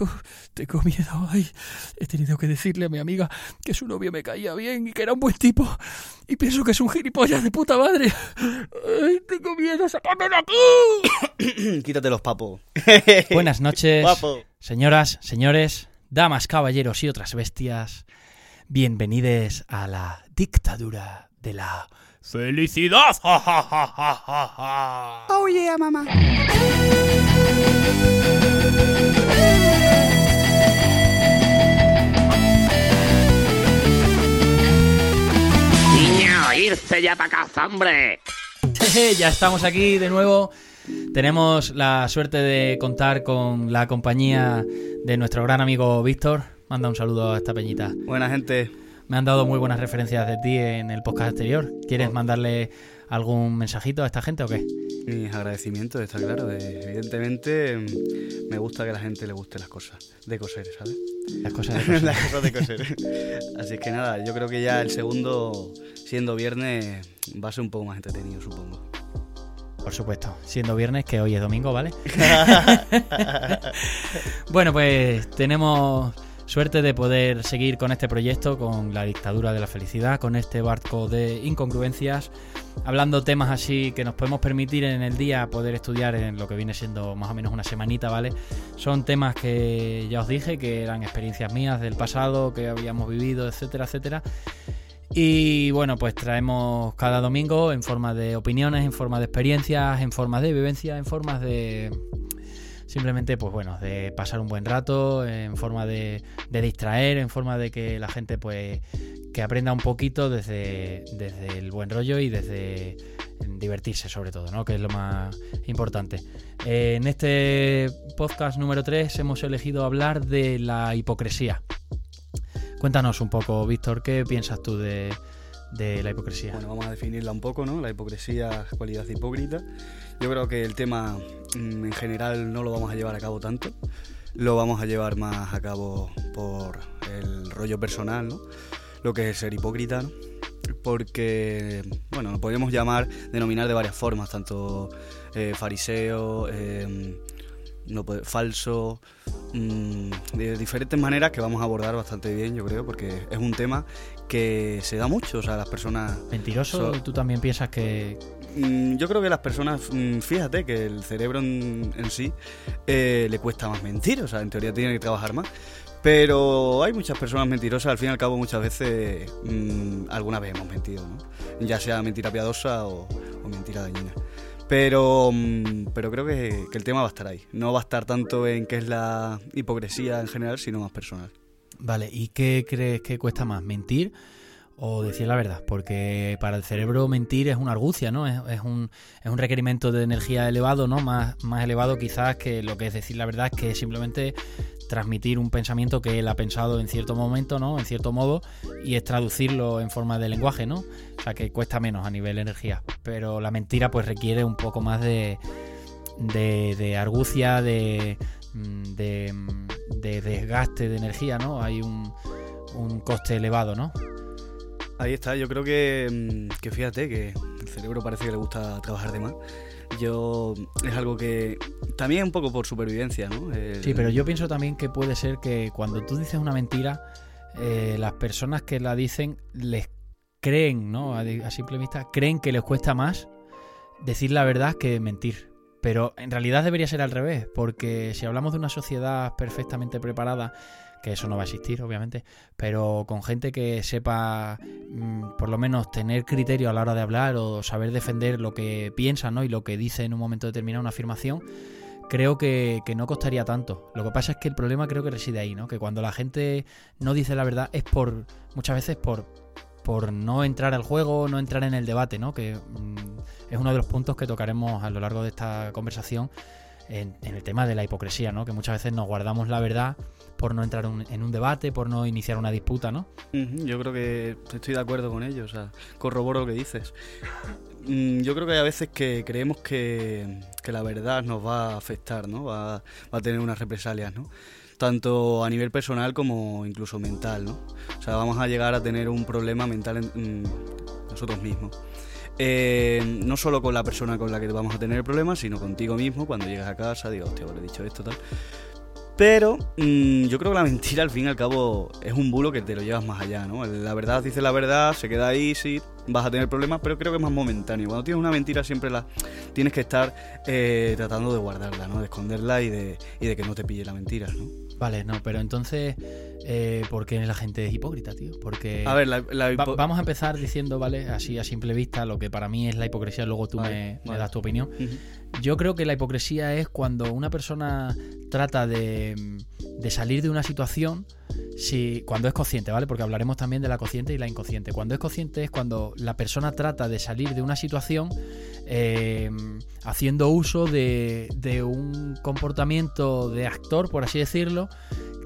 Uf, tengo miedo. Ay, he tenido que decirle a mi amiga que su novio me caía bien y que era un buen tipo. Y pienso que es un gilipollas de puta madre. Ay, tengo miedo. ¡Sacadme de aquí! Quítate los papos. Buenas noches, señoras, señores, damas, caballeros y otras bestias. Bienvenidos a la dictadura de la felicidad. ¡Ja, ja, ja, ja, ja, ja! Oh yeah, mamá. Irse ya para casa, hombre. ya estamos aquí de nuevo. Tenemos la suerte de contar con la compañía de nuestro gran amigo Víctor. Manda un saludo a esta peñita. Buena gente. Me han dado muy buenas referencias de ti en el podcast anterior. ¿Quieres mandarle algún mensajito a esta gente o qué? Mis agradecimientos, está claro. Evidentemente, mm, me gusta que a la gente le gusten las cosas de coser, ¿sabes? Las cosas de coser. las cosas de coser. Así que nada, yo creo que ya el segundo, siendo viernes, va a ser un poco más entretenido, supongo. Por supuesto, siendo viernes, que hoy es domingo, ¿vale? bueno, pues tenemos suerte de poder seguir con este proyecto, con la dictadura de la felicidad, con este barco de incongruencias, hablando temas así que nos podemos permitir en el día poder estudiar en lo que viene siendo más o menos una semanita, ¿vale? Son temas que ya os dije, que eran experiencias mías del pasado, que habíamos vivido, etcétera, etcétera. Y bueno, pues traemos cada domingo en forma de opiniones, en forma de experiencias, en forma de vivencia, en formas de simplemente, pues bueno, de pasar un buen rato, en forma de, distraer, en forma de que la gente pues que aprenda un poquito desde, desde el buen rollo y desde divertirse sobre todo, ¿no? Que es lo más importante. Eh, en este podcast número 3 hemos elegido hablar de la hipocresía. Cuéntanos un poco, Víctor, ¿qué piensas tú de, de la hipocresía? Bueno, vamos a definirla un poco, ¿no? La hipocresía, cualidad hipócrita. Yo creo que el tema mm, en general no lo vamos a llevar a cabo tanto. Lo vamos a llevar más a cabo por el rollo personal, ¿no? Lo que es ser hipócrita, ¿no? Porque, bueno, lo podemos llamar, denominar de varias formas, tanto eh, fariseo, eh, no puede- falso, mm, de diferentes maneras que vamos a abordar bastante bien, yo creo, porque es un tema que se da mucho, o sea, las personas ¿Mentiroso? So- ¿Tú también piensas que Yo creo que las personas, mm, fíjate que el cerebro en, sí eh, le cuesta más mentir, o sea, en teoría tiene que trabajar más. Pero hay muchas personas mentirosas, al fin y al cabo muchas veces, mm, alguna vez hemos mentido, ¿no? Ya sea mentira piadosa o, mentira dañina. Pero, mm, pero creo que, que el tema va a estar ahí. No va a estar tanto en qué es la hipocresía en general, sino más personal. Vale, ¿y qué crees que cuesta más? ¿Mentir o decir la verdad? Porque para el cerebro mentir es una argucia, ¿no? Es, un, es un requerimiento de energía elevado, ¿no? Más, más elevado quizás que lo que es decir la verdad, que es simplemente transmitir un pensamiento que él ha pensado en cierto momento, ¿no? En cierto modo, y es traducirlo en forma de lenguaje, ¿no? O sea que cuesta menos a nivel energía. Pero la mentira pues requiere un poco más de, de, de argucia, de, de, de desgaste de energía, ¿no? Hay un, un coste elevado, ¿no? Ahí está, yo creo que, mm, que fíjate que el cerebro parece que le gusta trabajar de más. Yo es algo que también un poco por supervivencia, ¿no? Sí, pero yo pienso también que puede ser que cuando tú dices una mentira, eh, las personas que la dicen les creen, ¿no? A, a simple vista, creen que les cuesta más decir la verdad que mentir. Pero en realidad debería ser al revés, porque si hablamos de una sociedad perfectamente preparada, que eso no va a existir, obviamente, pero con gente que sepa mm, por lo menos tener criterio a la hora de hablar o saber defender lo que piensa ¿no? y lo que dice en un momento determinado una afirmación, creo que, que no costaría tanto. Lo que pasa es que el problema creo que reside ahí, ¿no? Que cuando la gente no dice la verdad es por, muchas veces por, por no entrar al juego, no entrar en el debate, ¿no? Que mm, es uno de los puntos que tocaremos a lo largo de esta conversación en, en el tema de la hipocresía, ¿no? Que muchas veces nos guardamos la verdad por no entrar un- en un debate, por no iniciar una disputa, ¿no? Yo creo que estoy de acuerdo con ello, o sea, corroboro lo que dices. Mm, Yo creo que hay a veces que creemos que, que la verdad nos va a afectar, ¿no? Va, va a tener unas represalias, ¿no? Tanto a nivel personal como incluso mental, ¿no? O sea, vamos a llegar a tener un problema mental en, mm, nosotros mismos. Eh, no solo con la persona con la que vamos a tener el problema, sino contigo mismo cuando llegas a casa, digo, hostia, habré dicho esto, tal. Pero mm, yo creo que la mentira al fin y al cabo es un bulo que te lo llevas más allá, ¿no? La verdad dice la verdad, se queda ahí, sí, vas a tener problemas, pero creo que es más momentáneo. Cuando tienes una mentira siempre la tienes que estar eh, tratando de guardarla, ¿no? De esconderla y de, y de que no te pille la mentira, ¿no? Vale, no, pero entonces, eh, ¿por qué la gente es hipócrita, tío? Porque... A ver, la, la Va- vamos a empezar diciendo, ¿vale? Así a simple vista, lo que para mí es la hipocresía, luego tú Vale, me, das tu opinión. Ujú. Yo creo que la hipocresía es cuando una persona trata de, de salir de una situación si, cuando es consciente, ¿vale? Porque hablaremos también de la consciente y la inconsciente. Cuando es consciente es cuando la persona trata de salir de una situación eh, haciendo uso de, de un comportamiento de actor, por así decirlo,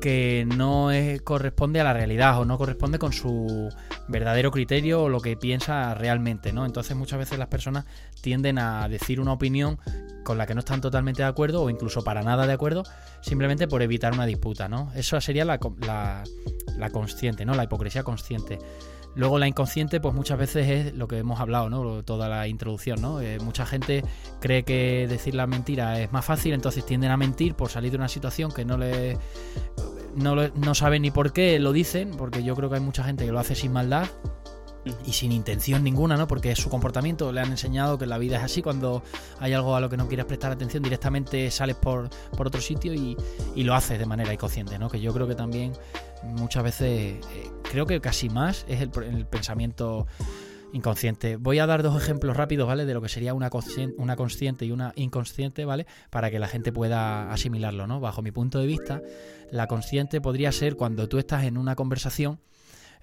que no es- corresponde a la realidad o no corresponde con su verdadero criterio o lo que piensa realmente, ¿no? Entonces muchas veces las personas tienden a decir una opinión con la que no están totalmente de acuerdo o incluso para nada de acuerdo, simplemente por evitar una disputa, ¿no? Eso sería la, la, la consciente, ¿no? La hipocresía consciente. Luego la inconsciente, pues muchas veces es lo que hemos hablado, ¿no? Toda la introducción, ¿no? Eh, mucha gente cree que decir la mentira es más fácil, entonces tienden a mentir por salir de una situación que no le no, lo- no saben ni por qué lo dicen, porque yo creo que hay mucha gente que lo hace sin maldad y sin intención ninguna, ¿no? Porque es su comportamiento, le han enseñado que la vida es así, cuando hay algo a lo que no quieres prestar atención, directamente sales por, por otro sitio y, y lo haces de manera inconsciente, ¿no? Que yo creo que también muchas veces, eh, creo que casi más es el, el pensamiento inconsciente. Voy a dar dos ejemplos rápidos, ¿vale? De lo que sería una, conscien- una consciente y una inconsciente, ¿vale? Para que la gente pueda asimilarlo, ¿no? Bajo mi punto de vista, la consciente podría ser cuando tú estás en una conversación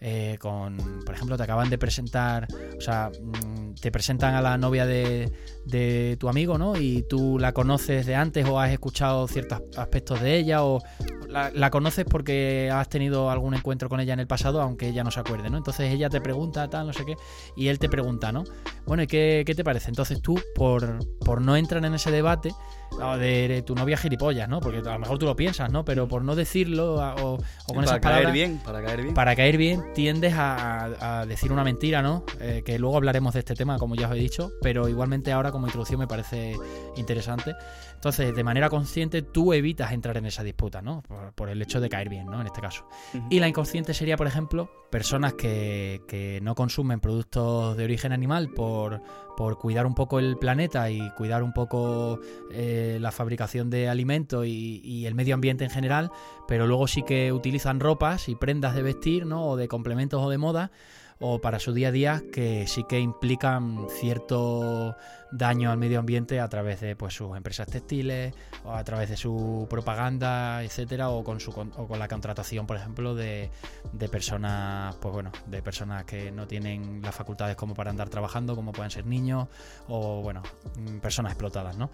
eh, con, por ejemplo, te acaban de presentar, o sea, mm, te presentan a la novia de, de tu amigo, ¿no? Y tú la conoces de antes o has escuchado ciertos aspectos de ella o la, la conoces porque has tenido algún encuentro con ella en el pasado, aunque ella no se acuerde, ¿no? Entonces ella te pregunta, tal, no sé qué, y él te pregunta, ¿no? Bueno, ¿y qué, qué te parece? Entonces tú, por, por no entrar en ese debate, o de, tu novia gilipollas, ¿no? Porque a lo mejor tú lo piensas, ¿no? Pero por no decirlo a- o, o con para esas caer palabras, bien, para caer bien. para caer bien tiendes a decir una mentira, ¿no? Eh, que luego hablaremos de este tema, como ya os he dicho, pero igualmente ahora como introducción me parece interesante. Entonces, de manera consciente, tú evitas entrar en esa disputa, ¿no? Por, por el hecho de caer bien, ¿no? En este caso. Y la inconsciente sería, por ejemplo, personas que, que no consumen productos de origen animal por, por cuidar un poco el planeta y cuidar un poco eh, la fabricación de alimentos y, y el medio ambiente en general, pero luego sí que utilizan ropas y prendas de vestir, ¿no? O de complementos o de moda, o para su día a día que sí que implican cierto daño al medio ambiente a través de pues sus empresas textiles o a través de su propaganda etcétera o con su o con la contratación por ejemplo de, de personas pues bueno de personas que no tienen las facultades como para andar trabajando como pueden ser niños o bueno mm, personas explotadas no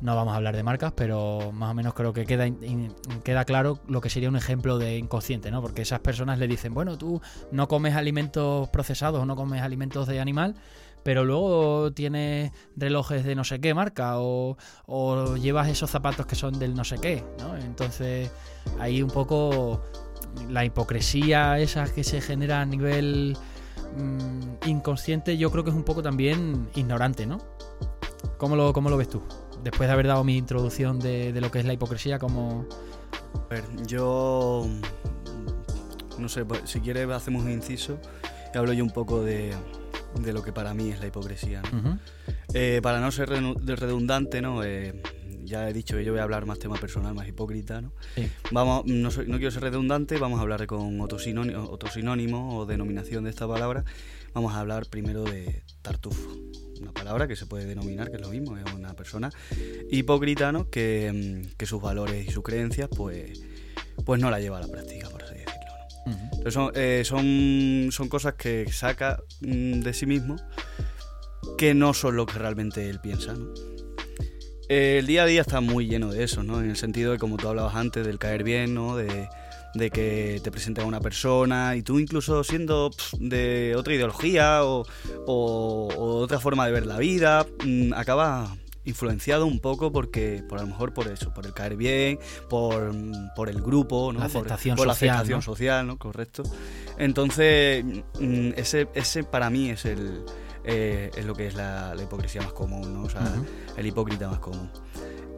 no vamos a hablar de marcas pero más o menos creo que queda queda claro lo que sería un ejemplo de inconsciente no porque esas personas le dicen bueno tú no comes alimentos procesados o no comes alimentos de animal pero luego tienes relojes de no sé qué marca o, llevas esos zapatos que son del no sé qué, ¿no? Entonces ahí un poco la hipocresía esa que se genera a nivel mm, inconsciente yo creo que es un poco también ignorante, ¿no? ¿Cómo lo, cómo lo ves tú? Después de haber dado mi introducción de, de lo que es la hipocresía, como... A ver, yo. mm, No sé, pues, si quieres, hacemos un inciso y hablo yo un poco de, de lo que para mí es la hipocresía. Eh, para no ser redundante, ¿no? Eh, ya he dicho que yo voy a hablar más tema personal, más hipócrita, ¿no? Sí. Vamos, no, soy- no quiero ser redundante, vamos a hablar con otro sinónimo, otro sinónimo o denominación de esta palabra. Vamos a hablar primero de tartufo, una palabra que se puede denominar, que es lo mismo, es una persona hipócrita, ¿no? Que, que sus valores y sus creencias, pues, pues no la lleva a la práctica, Entonces son, eh, son, son cosas que saca mm, de sí mismo que no son lo que realmente él piensa. Eh, el día a día está muy lleno de eso, ¿no? en el sentido de, como tú hablabas antes, del caer bien, ¿no? de, de que te presenten a una persona y tú incluso siendo de otra ideología o otra forma de ver la vida, mm, acabas influenciado un poco porque por a lo mejor por eso por el caer bien por, por el grupo ¿no? La Por- aceptación por, la social, aceptación ¿no? social no correcto. Entonces mm, ese ese para mí es el eh, es lo que es la, la hipocresía más común no o sea el hipócrita más común.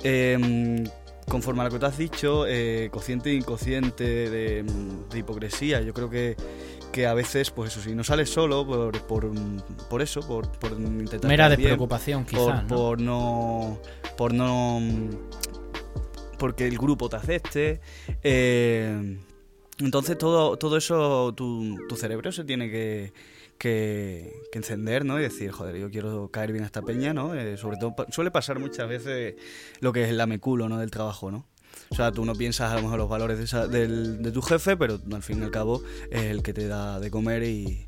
Eh, conforme a lo que te has dicho, eh, consciente e inconsciente de, de hipocresía, yo creo que, que a veces, pues eso sí, no sales solo por, por, por eso, por, por intentar... Mera despreocupación, por, quizás. ¿no? por no por no porque el grupo te acepte eh, entonces todo todo eso tu, tu cerebro se tiene que, que, que encender no y decir joder yo quiero caer bien a esta peña no Eh, sobre todo suele pasar muchas veces lo que es el lameculo no del trabajo no o sea, tú no piensas a lo mejor los valores de, esa- del- de tu jefe, pero al fin y al cabo es el que te da de comer y,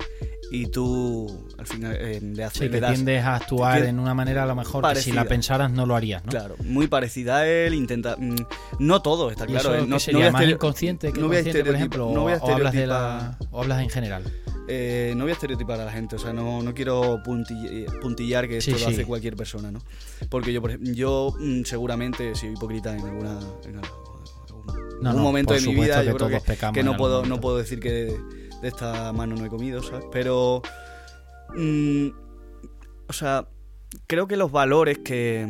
y tú al final eh, le haces Sí, le das- tiendes a actuar tien- en una manera a lo mejor que si la parecida. pensaras no lo harías, ¿no? Claro, muy parecida a él, intenta... mm, No todo, está ¿Y claro. eso eh, qué no, no sería a más inconsciente que no consciente, por ejemplo? no o, hablas de la, o hablas en general? Eh, no voy a estereotipar a la gente, o sea, no, no quiero puntill- puntillar que esto Sí, lo sí. hace cualquier persona, ¿no? Porque yo, por ejemplo, yo mm, seguramente soy hipócrita en alguna... En algún No, algún no, momento de mi vida, que yo creo que, que no, puedo, no puedo decir que de, de esta mano no he comido, ¿sabes? Pero... mm, o sea, creo que los valores que,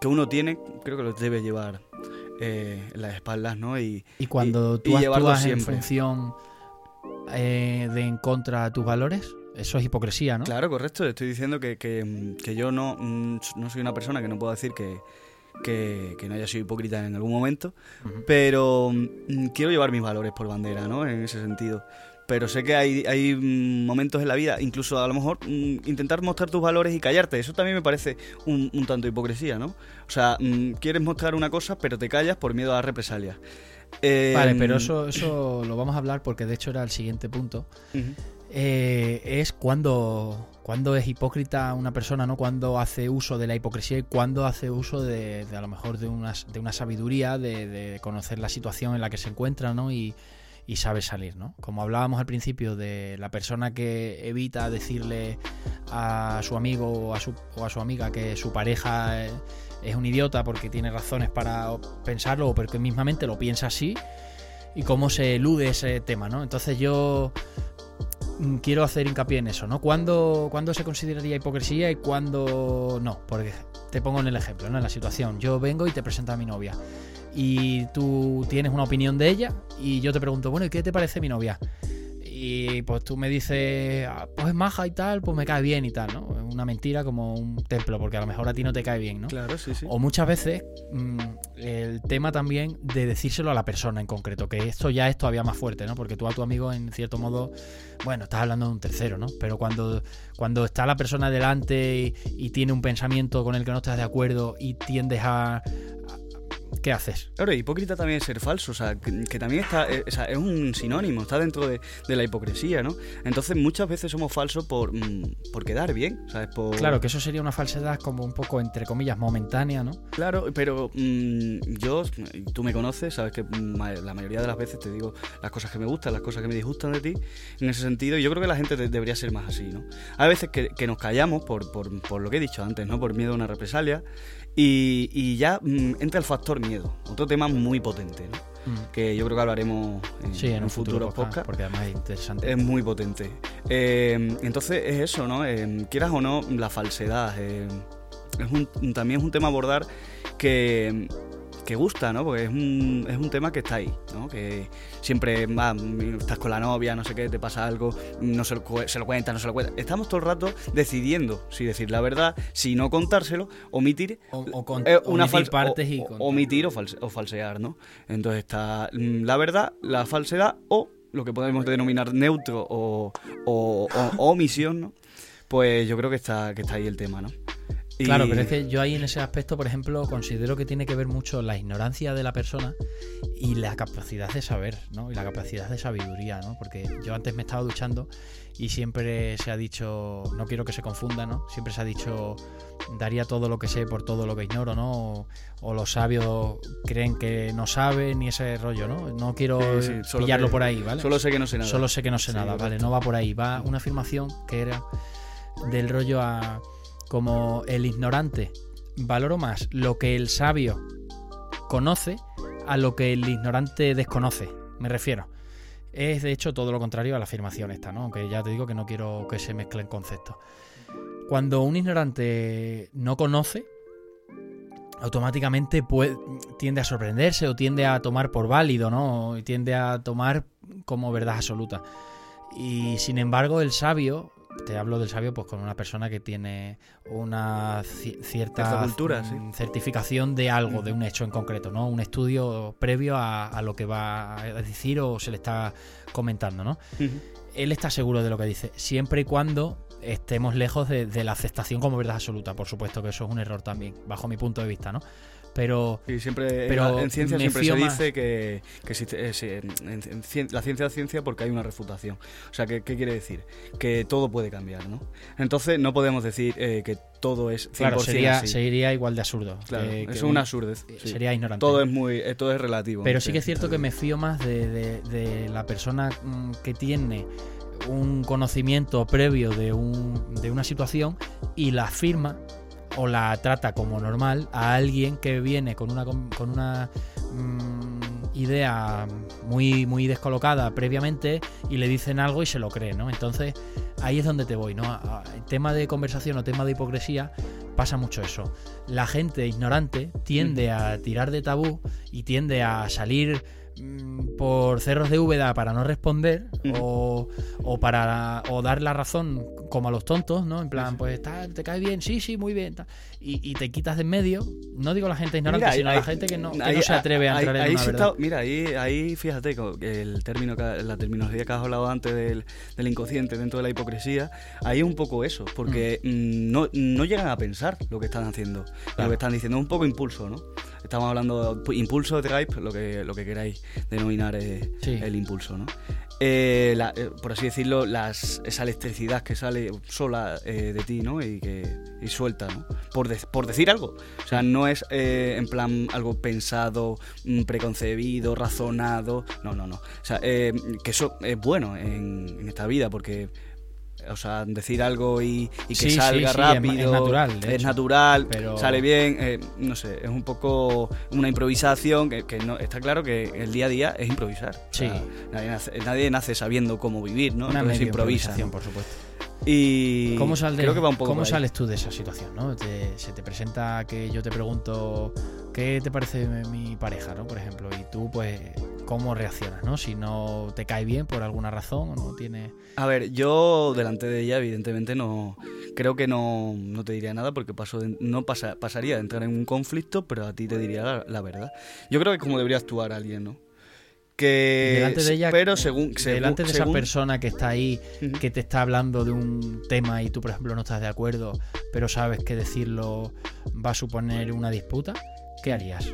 que uno tiene, creo que los debe llevar eh, en las espaldas, ¿no? Y, Y cuando y tú actúas en función eh, de en contra de tus valores, eso es hipocresía, ¿no? Claro, correcto. Estoy diciendo que, que- que yo no, mm, no soy una persona que no puedo decir que, que- que no haya sido hipócrita en algún momento, Ujú. pero mm, quiero llevar mis valores por bandera, ¿no? En ese sentido. Pero sé que hay, hay mm, momentos en la vida, incluso a lo mejor mm, intentar mostrar tus valores y callarte, eso también me parece un, un tanto hipocresía, ¿no? O sea, mm, quieres mostrar una cosa, pero te callas por miedo a represalias. Eh, Vale, pero eso, eso lo vamos a hablar porque de hecho era el siguiente punto. Eh, es cuando, cuando es hipócrita una persona, ¿no? Cuando hace uso de la hipocresía y cuando hace uso de, de a lo mejor de una, de una sabiduría, de, de conocer la situación en la que se encuentra, ¿no? Y, y sabe salir, ¿no? Como hablábamos al principio de la persona que evita decirle a su amigo o a su, o a su amiga que su pareja eh, es un idiota porque tiene razones para pensarlo o porque mismamente lo piensa así y cómo se elude ese tema, ¿no? Entonces yo mm, quiero hacer hincapié en eso, ¿no? ¿Cuándo, se consideraría hipocresía y cuándo no? Porque te pongo en el ejemplo, ¿no? En la situación. Yo vengo y te presento a mi novia. Y tú tienes una opinión de ella y yo te pregunto, bueno, ¿y qué te parece mi novia? Y pues tú me dices, "Ah, pues es maja y tal, pues me cae bien y tal, ¿no? Una mentira como un templo, porque a lo mejor a ti no te cae bien, ¿no? Claro, sí, sí. O muchas veces mm, el tema también de decírselo a la persona en concreto, que esto ya es todavía más fuerte, ¿no? Porque tú a tu amigo, en cierto modo, bueno, estás hablando de un tercero, ¿no? Pero cuando, cuando está la persona delante y, y tiene un pensamiento con el que no estás de acuerdo y tiendes a... ¿Qué haces? Claro, hipócrita también es ser falso, o sea, que, que también está, eh, o sea, es un sinónimo, está dentro de, de la hipocresía, ¿no? Entonces muchas veces somos falsos por, mm, por quedar bien, ¿sabes? Por, Claro, que eso sería una falsedad como un poco, entre comillas, momentánea, ¿no? Claro, pero mm, yo, tú me conoces, sabes que mm, la mayoría de las veces te digo las cosas que me gustan, las cosas que me disgustan de ti, en ese sentido, y yo creo que la gente de- debería ser más así, ¿no? Hay veces que, que nos callamos por, por, por lo que he dicho antes, ¿no? Por miedo a una represalia, y, y ya mm, entra el factor miedo, otro tema muy potente, ¿no? Que yo creo que hablaremos en, Sí, en en un futuro podcast, porque además es interesante. Es muy potente. Eh, entonces es eso, ¿no? Eh, quieras o no, la falsedad. eh, es un- también es un tema a abordar que, que gusta, ¿no? Porque es un, es un tema que está ahí, ¿no? Que siempre estás con la novia, no sé qué, te pasa algo, no se lo, se lo cuenta, no se lo cuenta. Estamos todo el rato decidiendo si decir la verdad, si no contárselo, omitir O, o con eh, una una fal- partes o- y o- con- omitir o, false- o falsear, ¿no? Entonces está mm, la verdad, la falsedad o lo que podemos denominar neutro o, o- o- o omisión, ¿no? Pues yo creo que está, que está ahí el tema, ¿no? Y- Claro, pero es que yo ahí en ese aspecto, por ejemplo, considero que tiene que ver mucho la ignorancia de la persona y la capacidad de saber, ¿no? Y la capacidad de sabiduría, ¿no? Porque yo antes me estaba duchando y siempre se ha dicho, no quiero que se confunda, ¿no? Siempre se ha dicho, daría todo lo que sé por todo lo que ignoro, ¿no? O, o los sabios creen que no saben y ese rollo, ¿no? No quiero Sí, sí, solo pillarlo que- por ahí, ¿vale? Solo sé que no sé nada. Solo sé que no sé Sí, nada, vale, no va por ahí. Va una afirmación que era del rollo a como el ignorante valoro más lo que el sabio conoce a lo que el ignorante desconoce. Me refiero. Es de hecho todo lo contrario a la afirmación esta, ¿no? Aunque ya te digo que no quiero que se mezclen conceptos. Cuando un ignorante no conoce, automáticamente tiende a sorprenderse o tiende a tomar por válido, ¿no? Y tiende a tomar como verdad absoluta. Y sin embargo, el sabio, te hablo del sabio pues con una persona que tiene una ci- cierta cultura, sí. mm, certificación de algo, de un hecho en concreto, ¿no? Un estudio previo a, a lo que va a decir o se le está comentando, ¿no? él está seguro de lo que dice, siempre y cuando estemos lejos de, de la aceptación como verdad absoluta. Por supuesto que eso es un error también, bajo mi punto de vista, ¿no? Pero Y siempre Pero en ciencia siempre se más- dice que, que si eh, si en- en- en cien- la ciencia es ciencia porque hay una refutación. O sea, ¿qué, qué quiere decir? Que todo puede cambiar, ¿no? Entonces no podemos decir eh, que todo es 100% claro, sería, así. sería igual de absurdo. Claro, que- que es un- una absurdez. sí. Sería ignorante. Todo es muy, eh, todo es relativo. Pero sí que es cierto que me fío más de, de- de la persona mm, que tiene un conocimiento previo de, un, de una situación y la afirma o la trata como normal a alguien que viene con una, con una mm, idea muy, muy descolocada previamente y le dicen algo y se lo cree, ¿no? Entonces ahí es donde te voy, ¿no? El tema de conversación o tema de hipocresía pasa mucho eso. La gente ignorante tiende a tirar de tabú y tiende a salir mm, por cerros de Úbeda para no responder o, o para o dar la razón como a los tontos, ¿no? En plan, pues tal, te cae bien, sí, sí, muy bien, tal. Y, y te quitas de en medio. No digo la gente ignorante, Mira, sino ahí- la gente que no, que ahí- no se atreve a ahí- entrar en ahí una sí verdad. está- mira, ahí, ahí fíjate el término, la terminología que has hablado antes del, del inconsciente dentro de la hipocresía, ahí es un poco eso, porque mm, no, no llegan a pensar lo que están haciendo, lo Claro. que están diciendo, es un poco impulso, ¿no? Estamos hablando de impulso, drive, lo que, lo que queráis denominar eh, Sí. el impulso, ¿no? Eh, eh, por así decirlo, las, esa electricidad que sale sola eh, de ti, ¿no? Y que y suelta, ¿no? Por, de- por decir algo. O sea, no es en plan algo pensado, mm, preconcebido, razonado. No, no, no. O sea, que eso es bueno en, en esta vida porque... O sea, decir algo y, y que Sí, sí, salga sí, es ma- es rápido. natural, Es hecho. natural, Pero- sale bien. eh, no sé, es un poco una improvisación que, que no, está claro que el día a día es improvisar. O sea, Sí. nadie, nace, nadie nace sabiendo cómo vivir, ¿no? Una Entonces improvisa. improvisación, ¿no? por supuesto. Y ¿Cómo, sal de- creo que va un poco ¿cómo por ahí. sales tú de esa situación? ¿no? Te- se te presenta que yo te pregunto qué te parece mi pareja, ¿no? por ejemplo, y tú, pues, ¿cómo reaccionas? ¿no? Si no te cae bien por alguna razón o no tiene. A ver, yo delante de ella, evidentemente, no creo que no, no te diría nada porque paso de- no pasa, pasaría de entrar en un conflicto, pero a ti te diría la, la verdad. Yo creo que es como debería actuar alguien, ¿no? Que, delante de ella, pero según, según- delante de esa persona que está ahí, que te está hablando de un tema y tú, por ejemplo, no estás de acuerdo, pero sabes que decirlo va a suponer una disputa, ¿qué harías?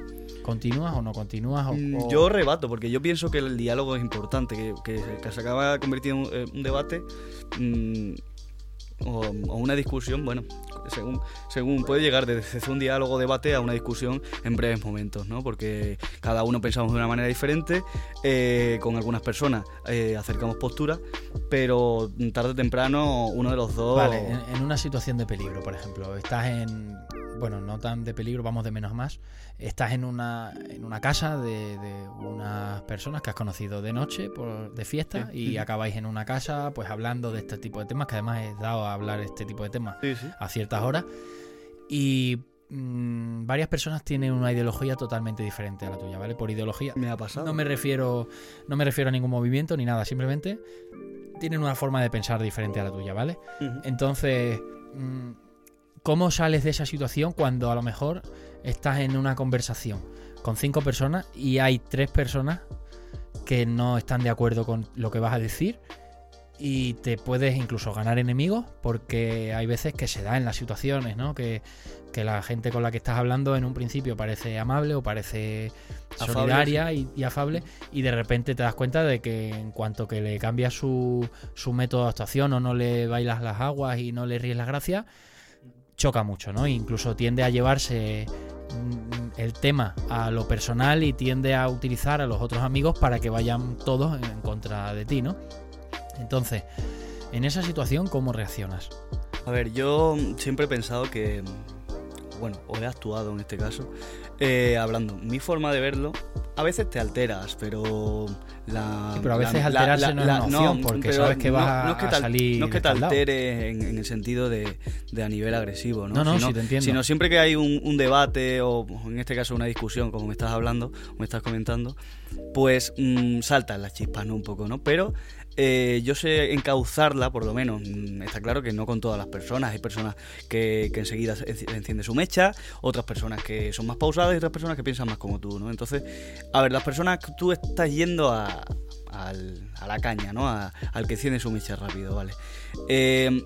¿Continúas o no continúas? O, Mm, o- Yo rebato, porque yo pienso que el diálogo es importante, que, que, que se acaba convirtiendo en un, un debate mm, o, una discusión, bueno, según, según puede llegar desde un diálogo debate a una discusión en breves momentos, ¿no? Porque cada uno pensamos de una manera diferente, eh, con algunas personas eh, acercamos posturas, pero tarde o temprano uno de los dos... Vale, en, en una situación de peligro, por ejemplo, estás en. Bueno, no tan de peligro, vamos de menos a más. Estás en una, en una casa de, de unas personas que has conocido de noche, por, de fiesta, Sí. y acabáis en una casa, pues hablando de este tipo de temas, que además he dado a hablar este tipo de temas Sí, a ciertas horas. Y mm, varias personas tienen una ideología totalmente diferente a la tuya, ¿vale? Por ideología. Me ha pasado. No me refiero, no me refiero a ningún movimiento ni nada, simplemente tienen una forma de pensar diferente a la tuya, ¿vale? Entonces, mm, ¿cómo sales de esa situación cuando a lo mejor estás en una conversación con cinco personas y hay tres personas que no están de acuerdo con lo que vas a decir? Y te puedes incluso ganar enemigos porque hay veces que se da en las situaciones, ¿no? Que, que la gente con la que estás hablando en un principio parece amable o parece Afable, solidaria y, y afable y de repente te das cuenta de que en cuanto que le cambias su, su método de actuación o no le bailas las aguas y no le ríes las gracias, choca mucho, ¿no? Incluso tiende a llevarse mm, el tema a lo personal y tiende a utilizar a los otros amigos para que vayan todos en contra de ti, ¿no? Entonces, en esa situación, ¿cómo reaccionas? A ver, yo siempre he pensado que, bueno, o he actuado en este caso, eh, hablando, mi forma de verlo, a veces te alteras, pero la, Sí, pero a veces la- alterarse la- no es una opción, porque sabes que vas no es que a salir No es que te alteres en, en el sentido de, de a nivel agresivo, ¿no? No, no, sino, sí te entiendo. Sino siempre que hay un, un debate o en este caso una discusión, como me estás hablando, o me estás comentando, pues mm, saltan las chispas, ¿no? Un poco, ¿no? Pero eh, yo sé encauzarla, por lo menos. Mm, Está claro que no con todas las personas. Hay personas que, que enseguida se enci- enciende su mecha, otras personas que son más pausadas y otras personas que piensan más como tú, ¿no? Entonces, a ver, las personas que tú estás yendo a, al- a la caña, ¿no? Al que enciende su mecha rápido, ¿vale? Eh,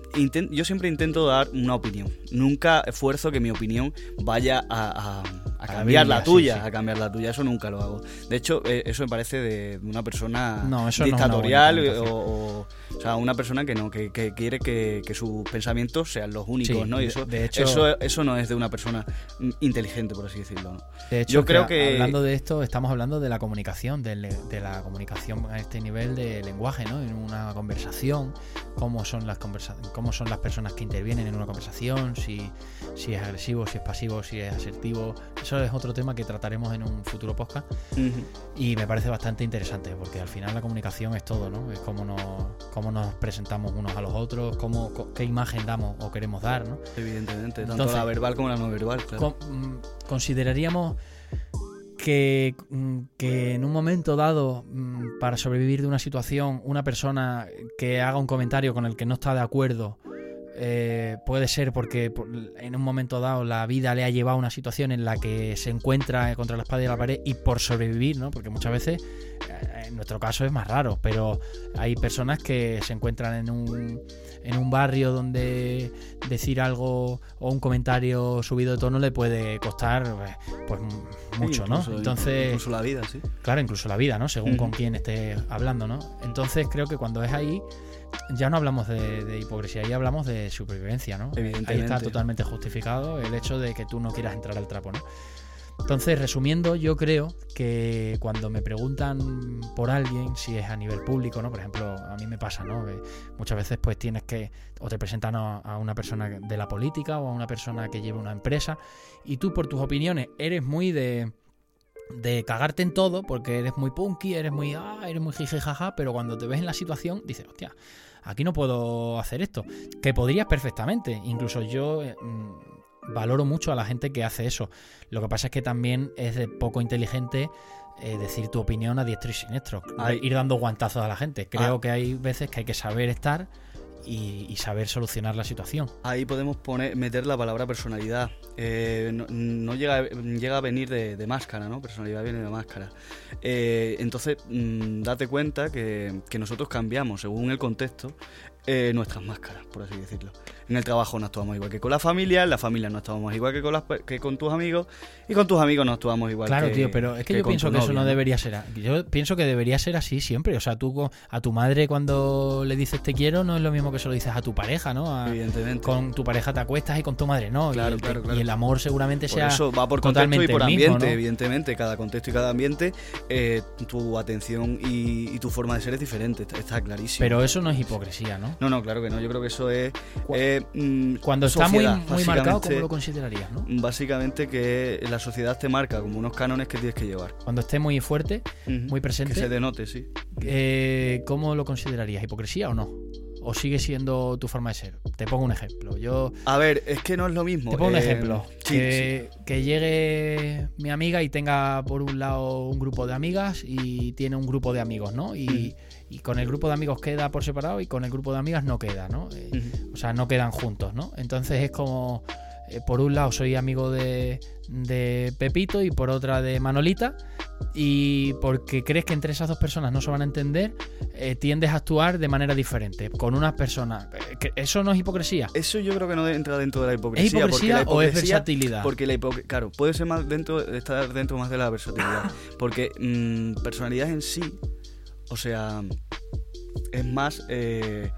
yo siempre intento dar una opinión. Nunca esfuerzo que mi opinión vaya a- a cambiar la tuya, sí. a cambiar la tuya. Eso nunca lo hago. De hecho, eh, eso me parece de una persona No, eso no es una dictatorial buena o, sea, una persona que no, que, que quiere que, que sus pensamientos sean los únicos, Sí, ¿no? Y de- eso, de hecho- eso, eso no es de una persona inteligente, por así decirlo, ¿no? De hecho, Yo creo que- hablando de esto, estamos hablando de la comunicación, del- de, la comunicación a este nivel de lenguaje, ¿no? En una conversación, cómo son las conversa cómo son las personas que intervienen en una conversación, si, si es agresivo, si es pasivo, si es asertivo. Eso es otro tema que trataremos en un futuro podcast Ujú. y me parece bastante interesante porque al final la comunicación es todo, ¿no? Es cómo nos, cómo nos presentamos unos a los otros, cómo, qué imagen damos o queremos dar, ¿no? Evidentemente, tanto Entonces- la verbal como la no verbal, claro. Con- mm, consideraríamos que, mm, que en un momento dado, mm, para sobrevivir de una situación, una persona que haga un comentario con el que no está de acuerdo, eh, puede ser porque por- en un momento dado la vida le ha llevado a una situación en la que se encuentra contra la espada y la pared y por sobrevivir, ¿no? Porque muchas veces, eh, en nuestro caso es más raro, pero hay personas que se encuentran en un, en un barrio donde decir algo o un comentario subido de tono le puede costar eh, pues mucho, ¿no? Incluso- Entonces, Incluso la vida, sí. claro, incluso la vida, ¿no? Según Ujú. con quién esté hablando, ¿no? Entonces creo que cuando es ahí ya no hablamos de, de hipocresía, ahí hablamos de supervivencia, ¿no? Ahí está totalmente justificado el hecho de que tú no quieras entrar al trapo, ¿no? Entonces, resumiendo, yo creo que cuando me preguntan por alguien, si es a nivel público, ¿no? Por ejemplo, a mí me pasa, ¿no? Que muchas veces pues tienes que, o te presentan a una persona de la política o a una persona que lleva una empresa y tú por tus opiniones eres muy de de cagarte en todo porque eres muy punky, eres muy ah, eres muy jiji jaja, pero cuando te ves en la situación dices, hostia, aquí no puedo hacer esto, que podrías perfectamente, incluso yo eh, mm, valoro mucho a la gente que hace eso. Lo que pasa es que también es de poco inteligente eh, decir tu opinión a diestro y siniestro, ir dando guantazos a la gente. Creo Ah. que hay veces que hay que saber estar y, saber solucionar la situación. Ahí podemos poner, meter la palabra personalidad. Eh, no llega, llega a venir de, de máscara, ¿no? Personalidad viene de máscara. Eh, entonces, mm, date cuenta que, que nosotros cambiamos según el contexto eh, nuestras máscaras, por así decirlo. En el trabajo no actuamos igual que con la familia, en la familia no actuamos igual que con, las que con tus amigos, y con tus amigos no actuamos igual Claro, que tío, pero es que, yo pienso que eso no debería ser. Yo pienso que debería ser así siempre. O sea, tú a tu madre cuando le dices te quiero no es lo mismo que se lo dices a tu pareja, ¿no? A- Evidentemente. con tu pareja te acuestas y con tu madre no. Claro, y, el, claro, y claro. el amor seguramente Por sea eso va por contexto y por mismo, ambiente, ¿no? evidentemente. Cada contexto y cada ambiente, eh, tu atención y, y tu forma de ser es diferente, está, está clarísimo. Pero eso no es hipocresía, ¿no? No, no, claro que no. Yo creo que eso es. Eh, mm, Cuando está muy, sociedad, muy marcado, ¿cómo lo considerarías, no? Básicamente que la sociedad te marca como unos cánones que tienes que llevar. Cuando esté muy fuerte, muy Que se presente, denote, sí. eh, ¿cómo lo considerarías? ¿Hipocresía o no? ¿O sigue siendo tu forma de ser? Te pongo un ejemplo. Yo A ver, es que no es lo mismo. Te pongo un eh, ejemplo. Sí, que, que llegue mi amiga y tenga por un lado un grupo de amigas y tiene un grupo de amigos, ¿no? Y, y con el grupo de amigos queda por separado y con el grupo de amigas no queda, ¿no? Eh, o sea, no quedan juntos, ¿no? Entonces es como, eh, por un lado soy amigo de, de Pepito y por otra de Manolita y porque crees que entre esas dos personas no se van a entender, eh, tiendes a actuar de manera diferente con unas personas. ¿Eso no es hipocresía? Eso yo creo que no entra dentro de la hipocresía. ¿Es porque hipocresía, o es versatilidad? Porque la hipocresía, claro, puede ser más dentro, estar dentro más de la versatilidad. Porque mm, personalidad en sí, o sea, es más eh,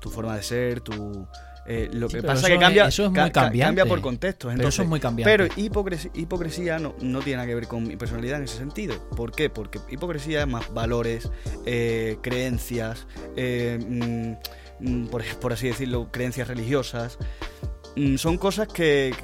tu forma de ser, tu. eh, lo Sí, que pasa eso que cambia, es- eso es muy ca- ca- cambiante. cambia por contextos. Pero entonces- eso es muy cambiante. Pero hipocresía, hipocresía no, no tiene nada que ver con mi personalidad en ese sentido. ¿Por qué? Porque hipocresía es más valores, eh, creencias, eh, mm, mm, por, por así decirlo, creencias religiosas. mm, son cosas que,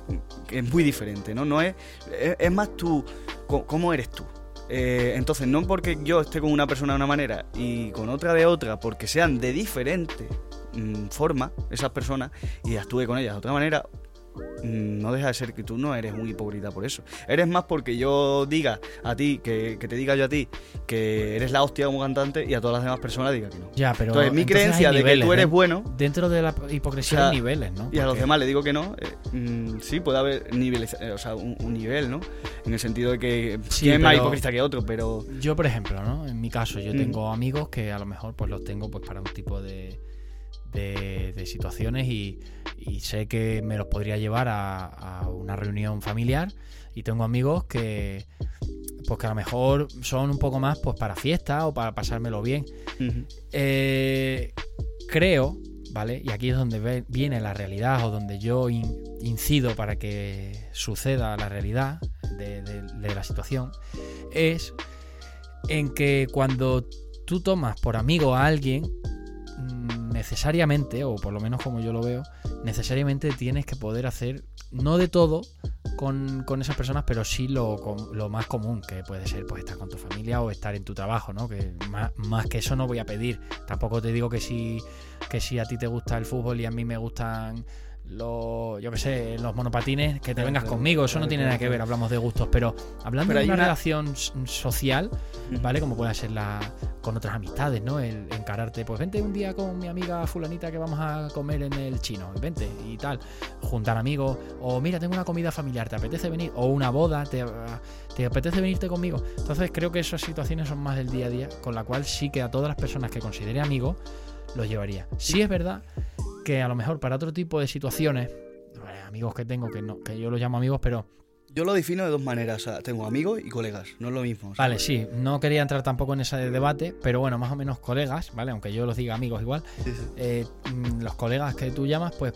que es muy diferente, ¿no? No es, es, es más tú, cómo eres tú. Eh, entonces, no porque yo esté con una persona de una manera y con otra de otra, porque sean de diferente mm, forma esas personas y actúe con ellas de otra manera, no deja de ser que tú no eres un hipócrita por eso. Eres más porque yo diga a ti, que, que te diga yo a ti, que eres la hostia como cantante y a todas las demás personas diga que no. Ya, pero. Entonces, mi entonces creencia de que tú eres ¿eh? bueno Dentro de la hipocresía O sea, hay niveles, ¿no? y a los demás le digo que no, eh, mm, sí, puede haber niveles, eh, o sea, un, un nivel, ¿no? En el sentido de que Sí, quién es más hipócrita que otro, pero Yo, por ejemplo, ¿no? En mi caso, yo Mm. tengo amigos que a lo mejor pues los tengo pues para un tipo de, de, de situaciones y, y sé que me los podría llevar a, a una reunión familiar y tengo amigos que pues que a lo mejor son un poco más pues para fiesta o para pasármelo bien. Eh, creo, ¿vale? Y aquí es donde viene la realidad o donde yo in- incido para que suceda la realidad de, de- de la situación, es en que cuando tú tomas por amigo a alguien, necesariamente, o por lo menos como yo lo veo, necesariamente tienes que poder hacer, no de todo, con, con esas personas, pero sí lo, com- lo más común, que puede ser pues estar con tu familia o estar en tu trabajo, ¿no? Que más, más que eso no voy a pedir. Tampoco te digo que si, que si a ti te gusta el fútbol y a mí me gustan los, yo qué sé, los monopatines, que te vengas conmigo. Eso no tiene nada que ver, hablamos de gustos, pero hablando Pero de una, una- relación social. ¿vale? Como puede ser la con otras amistades, ¿no? El encararte, pues vente un día con mi amiga fulanita que vamos a comer en el chino, vente y tal, juntar amigos, o mira, tengo una comida familiar, ¿te apetece venir? O una boda, ¿te, te apetece venirte conmigo? Entonces creo que esas situaciones son más del día a día, con la cual sí que a todas las personas que considere amigos los llevaría. Sí es verdad que a lo mejor para otro tipo de situaciones, amigos que tengo, que no, que yo los llamo amigos, pero Yo lo defino de dos maneras, o sea, tengo amigos y colegas, no es lo mismo. o sea, Vale, sí, no quería entrar tampoco en ese debate, pero bueno, más o menos colegas, ¿vale? Aunque yo los diga amigos igual, sí, sí. eh, mm, los colegas que tú llamas, pues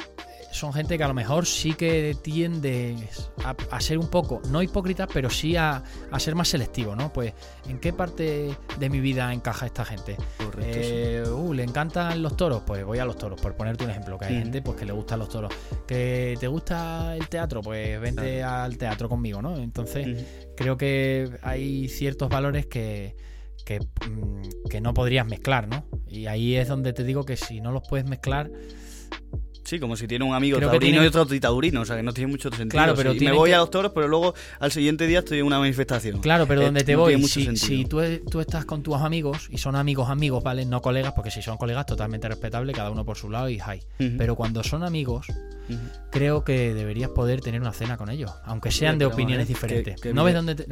son gente que a lo mejor sí que tiende a, a ser un poco, no hipócrita, pero sí a, a ser más selectivo, ¿no? Pues, ¿en qué parte de mi vida encaja esta gente? Correcto, sí. Eh, uh, ¿Le encantan los toros? Pues voy a los toros, por ponerte un ejemplo, que hay gente pues que le gustan los toros. ¿Que te gusta el teatro? Pues vente al teatro conmigo, ¿no? Entonces, creo que hay ciertos valores que, que, mm, que no podrías mezclar, ¿no? Y ahí es donde te digo que si no los puedes mezclar, Sí, como si tiene un amigo Creo taurino y otro taurino, o sea, que no tiene mucho sentido. Claro, pero Sí, me voy que- a los toros, pero luego al siguiente día estoy en una manifestación. claro, pero Eh, donde te no voy, si, si tú, tú estás con tus amigos y son amigos amigos, ¿vale? No colegas, porque si son colegas totalmente respetable, cada uno por su lado y hay. Ujú, Pero cuando son amigos, creo que deberías poder tener una cena con ellos, aunque sean de opiniones diferentes. Que- que ¿No ves dónde te?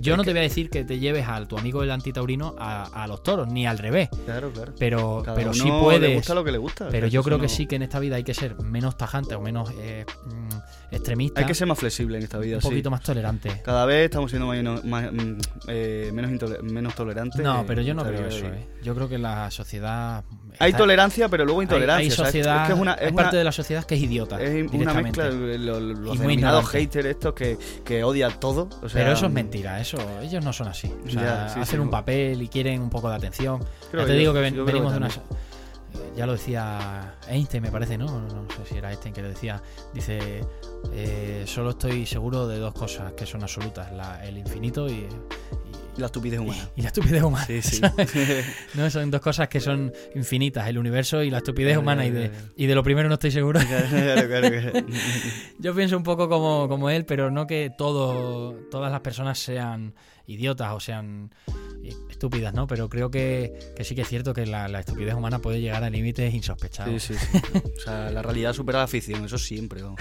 Yo no te voy a decir que te lleves a tu amigo el antitaurino a, a los toros, ni al revés, Claro, claro. pero, Cada pero uno sí le puedes. gusta lo que le gusta. Pero yo creo que sí que en esta vida hay que ser menos tajante o menos eh, mm, extremista, Hay que ser más flexible en esta vida, un sí. poquito más tolerante. Cada vez estamos siendo menos, más, mm, eh, menos, menos tolerantes. No, pero yo no creo eso. ¿eh? Yo creo que la sociedad. Hay está- tolerancia, pero luego hay- intolerancia. Hay, es- sociedad, es que es una, hay es parte una- de la sociedad que es idiota. es una mezcla de lo- lo- los muy denominados haters estos que, que odian todo. o sea, Pero eso es mentira, eso ellos no son así. O sea, Ya, sí, hacen sí. un papel y quieren un poco de atención. creo ya te yo- digo que ven- venimos de una. Ya lo decía Einstein, me parece, ¿no? No sé si era Einstein que lo decía. Dice: eh, Solo estoy seguro de dos cosas que son absolutas: la- el infinito y, La estupidez humana. y la estupidez humana. Sí, sí. No, son dos cosas que son infinitas: el universo y la estupidez humana. Y de, y de lo primero no estoy seguro. Yo pienso un poco como, como él, pero no que todo, todas las personas sean idiotas o sean estúpidas, ¿no? Pero creo que, sí que es cierto que la, la estupidez humana puede llegar a límites insospechados. Sí, sí, sí. O sea, la realidad supera la ficción, eso siempre. vamos.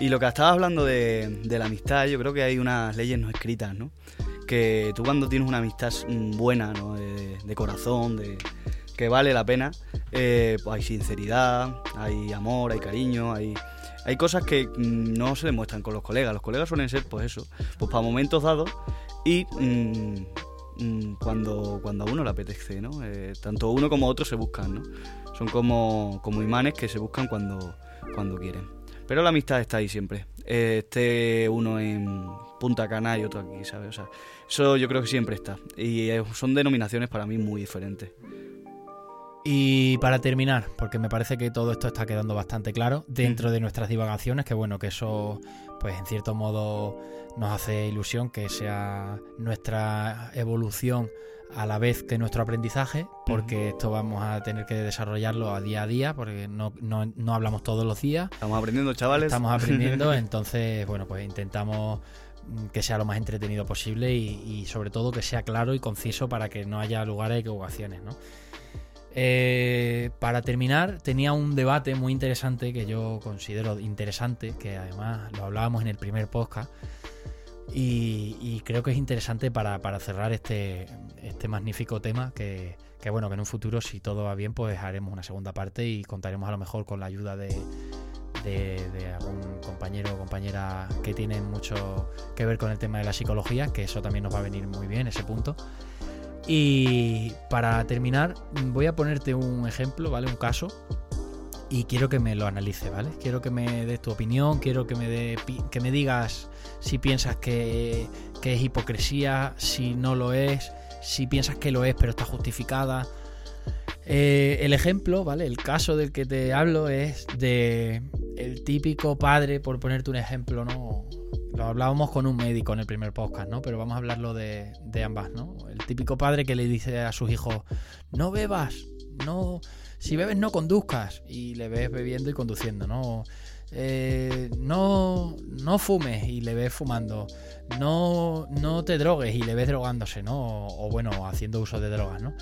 Y lo que estabas hablando de, la amistad, yo creo que hay unas leyes no escritas, ¿no? Que tú cuando tienes una amistad buena, ¿no? De, corazón, de que vale la pena, eh, pues hay sinceridad, hay amor, hay cariño, hay, hay cosas que mm, no se demuestran con los colegas. Los colegas suelen ser, pues eso, pues para momentos dados y mm, cuando, cuando a uno le apetece, ¿no? Eh, tanto uno como otro se buscan, ¿no? Son como, como imanes que se buscan cuando, cuando quieren. Pero la amistad está ahí siempre. Eh, esté uno en Punta Cana y otro aquí, ¿sabes? O sea, eso yo creo que siempre está. Y eh, son denominaciones para mí muy diferentes. Y para terminar, porque me parece que todo esto está quedando bastante claro dentro de nuestras divagaciones, que bueno, que eso, pues en cierto modo nos hace ilusión que sea nuestra evolución a la vez que nuestro aprendizaje, porque esto vamos a tener que desarrollarlo a día a día, porque no, no, no hablamos todos los días, Estamos aprendiendo, chavales. estamos aprendiendo, entonces, bueno, pues intentamos que sea lo más entretenido posible y, y sobre todo que sea claro y conciso para que no haya lugares a equivocaciones, ¿no? Eh, para terminar, tenía un debate muy interesante que yo considero interesante, que además lo hablábamos en el primer podcast. Y, creo que es interesante para, cerrar este, este magnífico tema que, bueno, que en un futuro, si todo va bien, pues haremos una segunda parte y contaremos a lo mejor con la ayuda de, algún compañero o compañera que tienen mucho que ver con el tema de la psicología, que eso también nos va a venir muy bien, ese punto. Y para terminar, voy a ponerte un ejemplo, ¿vale? Un caso. Y quiero que me lo analice, ¿vale? Quiero que me des tu opinión, quiero que me, que me digas si piensas que, que es hipocresía, si no lo es, si piensas que lo es pero está justificada. Eh, el ejemplo, ¿vale? El caso del que te hablo es de el típico padre, por ponerte un ejemplo, ¿no? Lo hablábamos con un médico en el primer podcast, ¿no? Pero vamos a hablarlo de, de ambas, ¿no? El típico padre que le dice a sus hijos, no bebas, no, si bebes no conduzcas, y le ves bebiendo y conduciendo, ¿no? Eh, no, no fumes y le ves fumando, no, no te drogues y le ves drogándose, ¿no? O, o bueno, haciendo uso de drogas, ¿no?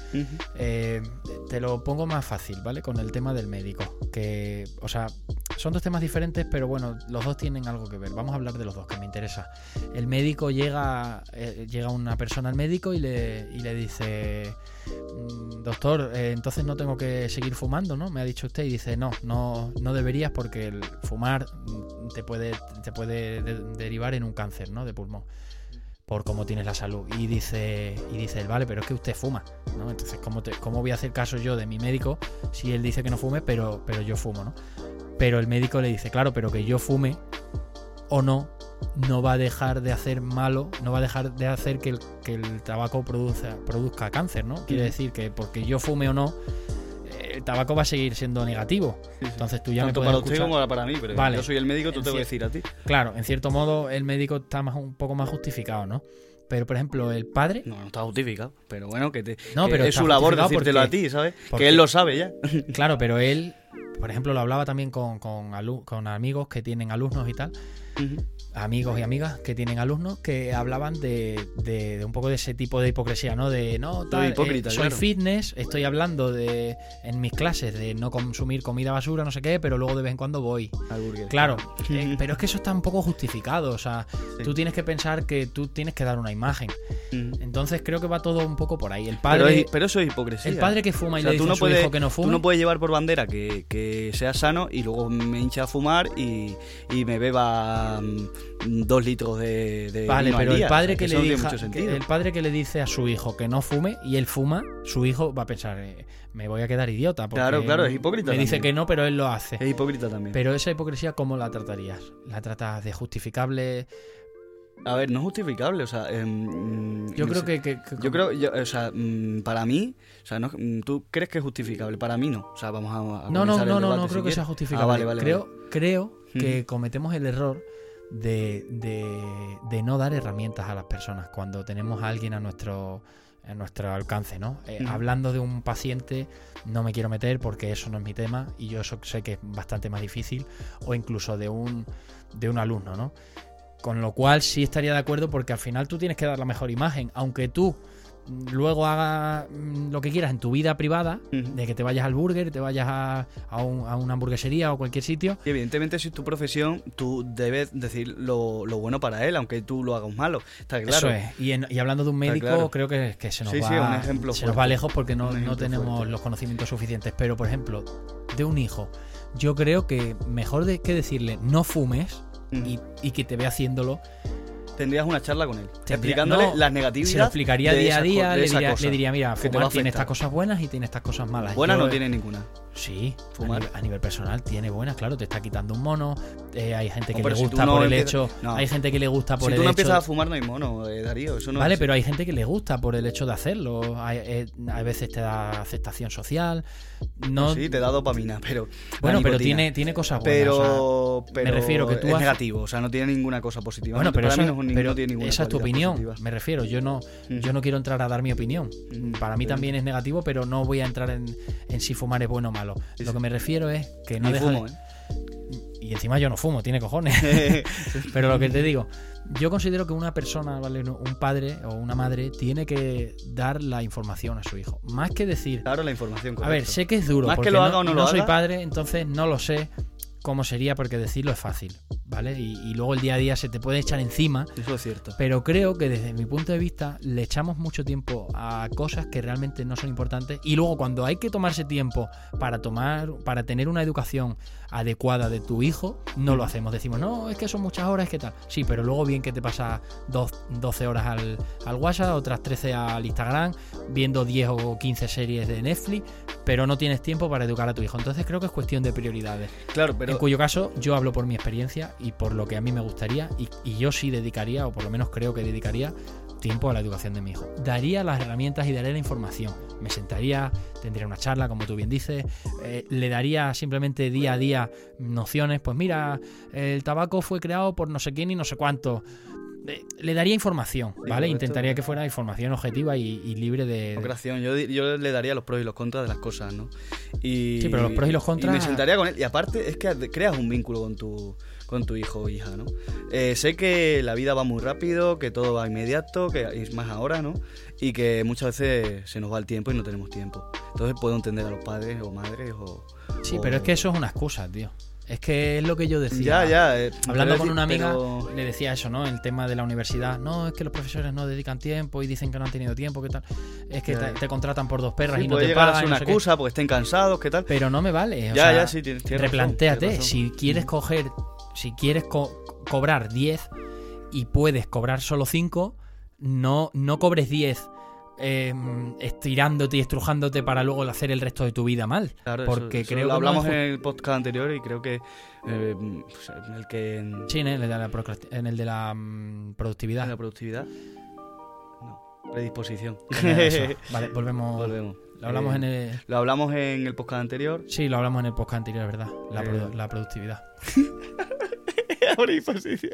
Eh, te lo pongo más fácil, ¿vale? Con el tema del médico. Que, o sea, son dos temas diferentes, pero bueno, los dos tienen algo que ver. Vamos a hablar de los dos, que me interesa. El médico llega, eh, llega una persona al médico y le, y le dice, "Mm, doctor, eh, entonces no tengo que seguir fumando, ¿no? Me ha dicho usted y dice, no, no, no deberías porque el fumar mm, te puede, te puede de- derivar en un cáncer, ¿no? De pulmón por cómo tienes la salud. Y dice, y dice vale, pero es que usted fuma, ¿no? Entonces, ¿cómo, te- ¿cómo voy a hacer caso yo de mi médico si él dice que no fume, pero, pero yo fumo, ¿no? Pero el médico le dice, claro, pero que yo fume o no, no va a dejar de hacer malo, no va a dejar de hacer que el, que el tabaco produzca, produzca cáncer, ¿no? Quiere decir que porque yo fume o no, el tabaco va a seguir siendo negativo. Sí, sí. Entonces tú ya Tanto me para puedes usted escuchar. como para mí, pero Vale. yo soy el médico, tú En te voy a decir a ti. Claro, en cierto modo el médico está más, un poco más justificado, ¿no? Pero, por ejemplo, el padre... No, no está justificado, pero bueno, que, te, No, que pero es su labor decírtelo porque- a ti, ¿sabes? porque- Que él lo sabe ya. Claro, pero él, por ejemplo, lo hablaba también con, con, con amigos que tienen alumnos y tal, Amigos y amigas que tienen alumnos que hablaban de, de- de un poco de ese tipo de hipocresía, ¿no? De no, tal, hipócrita, eh, soy claro. fitness, estoy hablando de en mis clases de no consumir comida basura, no sé qué, pero luego de vez en cuando voy. Al. Claro, eh, pero es que eso está un poco justificado, o sea, Sí. tú tienes que pensar que tú tienes que dar una imagen. Entonces creo que va todo un poco por ahí. El Pero, padre, es- pero eso es hipocresía. el padre que fuma y O sea, le dice tú no a su puedes- hijo que no fume. Tú no puedes llevar por bandera que, que sea sano y luego me hincha a fumar y, y me beba mm, dos litros de, de Vale, vino al pero el padre O sea, que, le no que- el padre que le dice a su hijo que no fume y él fuma, su hijo va a pensar, eh, me voy a quedar idiota. porque Claro, claro, es hipócrita Me dice también. que no, pero él lo hace. Es hipócrita también. Pero esa hipocresía, ¿cómo la tratarías? ¿La tratas de justificable? A ver, no es justificable, o sea... em, mm, Yo no creo que, que- que- Yo creo, yo- o sea, mm, para mí, o sea, no, tú crees que es justificable, para mí no. O sea, vamos a. a No, no, no, no, no si creo que sea justificable. Ah, vale, vale, creo, vale. creo que cometemos el error de, de- de no dar herramientas a las personas cuando tenemos a alguien a nuestro a nuestro alcance, ¿no? Eh. Hablando de un paciente, no me quiero meter porque eso no es mi tema y yo eso sé que es bastante más difícil, o incluso de un, de un alumno, ¿no? Con lo cual sí estaría de acuerdo porque al final tú tienes que dar la mejor imagen, aunque tú luego hagas mm, lo que quieras en tu vida privada, de que te vayas al burger, te vayas a, a un- a una hamburguesería o cualquier sitio. Y evidentemente, si es tu profesión, tú debes decir lo, lo bueno para él, aunque tú lo hagas malo. Está claro. Eso es. Y, en- y hablando de un médico, claro. creo que, que se nos Sí, va, sí, un ejemplo se nos va lejos porque no, no tenemos fuerte. los conocimientos suficientes. Pero, por ejemplo, de un hijo, yo creo que mejor de que decirle no fumes y, y que te ve haciéndolo, Tendrías una charla con él, Tendría- explicándole no, las negatividades. se lo explicaría día a día, le diría, cosa le diría, mira, fumar tiene estas cosas buenas y tiene estas cosas malas. Buena Yo, no tiene ninguna. Sí, Fumar. A, nivel, a nivel personal tiene buenas, claro, te está quitando un mono. eh, hay gente que le si gusta no por el empiezas- hecho. Hay gente que le gusta por Si el tú no hecho. empiezas a fumar, no hay mono, eh, Darío. Eso no Vale, es- pero hay gente que le gusta por el hecho de hacerlo. Hay, eh, a veces te da aceptación social. No, Sí, te da dopamina, pero. bueno, pero tiene, tiene cosas buenas. o sea, Pero, pero refiero que tú es negativo, o sea, no tiene ninguna cosa positiva. Bueno, pero, para eso- mí no, es un- pero no tiene ninguna esa es tu opinión. positiva. Me refiero, yo no, Mm. yo no quiero entrar a dar mi opinión. Mm, Para mí también es negativo, pero no voy a entrar en, en si fumar es bueno o malo. Lo que me refiero es que no Ni deja fumo, de- ¿eh? Y encima yo no fumo, tiene cojones. Pero lo que te digo, yo considero que una persona, ¿vale? No, Un padre o una madre tiene que dar la información a su hijo. Más que decir, Claro, la información. a ver, correcto. sé que es duro. Más que lo no, haga o no lo soy haga. padre, entonces no lo sé cómo sería, porque decirlo es fácil, ¿vale? Y, y luego el día a día se te puede echar encima. Eso es cierto. Pero creo que desde mi punto de vista le echamos mucho tiempo a cosas que realmente no son importantes y luego cuando hay que tomarse tiempo para tomar para tener una educación adecuada de tu hijo, no lo hacemos. Decimos, no, es que son muchas horas, ¿qué tal? Sí, pero luego bien que te pasas dos- 12 horas al, al WhatsApp, otras 13 al Instagram, viendo 10 o 15 series de Netflix, pero no tienes tiempo para educar a tu hijo. Entonces creo que es cuestión de prioridades. Claro, pero en cuyo caso yo hablo por mi experiencia y por lo que a mí me gustaría y, y yo sí dedicaría, o por lo menos creo que dedicaría, tiempo a la educación de mi hijo. Daría las herramientas y daría la información. Me sentaría, tendría una charla, como tú bien dices, eh, le daría simplemente día a día nociones, pues mira, el tabaco fue creado por no sé quién y no sé cuánto. Eh, Le daría información, ¿vale? Intentaría que fuera información objetiva y, y libre de... creación. Yo, le daría los pros y los contras de las cosas, ¿no? Y, Sí, pero los pros y los contras- me sentaría con él. Y aparte, es que creas un vínculo con tu, con tu hijo o hija, ¿no? Eh, sé que la vida va muy rápido, que todo va inmediato, que es más ahora, ¿no? Y que muchas veces se nos va el tiempo y no tenemos tiempo. Entonces puedo entender a los padres o madres o. Sí, o- pero es que eso es una excusa, tío. Es que es lo que yo decía. Ya, ya. eh, Hablando con una amiga, pero- le decía eso, ¿no? El tema de la universidad. No, es que los profesores no dedican tiempo y dicen que no han tenido tiempo, ¿qué tal? Es que te, te contratan por dos perras Sí, y no puede te llegar a pagan. ser una no sé qué. excusa porque estén cansados, ¿qué tal? Pero no me vale. o Ya, sea, ya, sí, tienes, tienes replantéate. razón. Si quieres coger, si quieres co- cobrar 10 y puedes cobrar solo 5, no, no cobres 10 eh, estirándote y estrujándote para luego hacer el resto de tu vida mal. Claro, eso- porque eso creo lo que no hablamos es en el podcast anterior y creo que eh, pues, en el que Sí, en el de la, en el de la mm, productividad. en la productividad no predisposición Eso. Vale, volvemos. volvemos Lo hablamos Eh, en el. lo hablamos en el podcast anterior Sí, lo hablamos en el podcast anterior, ¿verdad? La, Eh. produ- la productividad. predisposición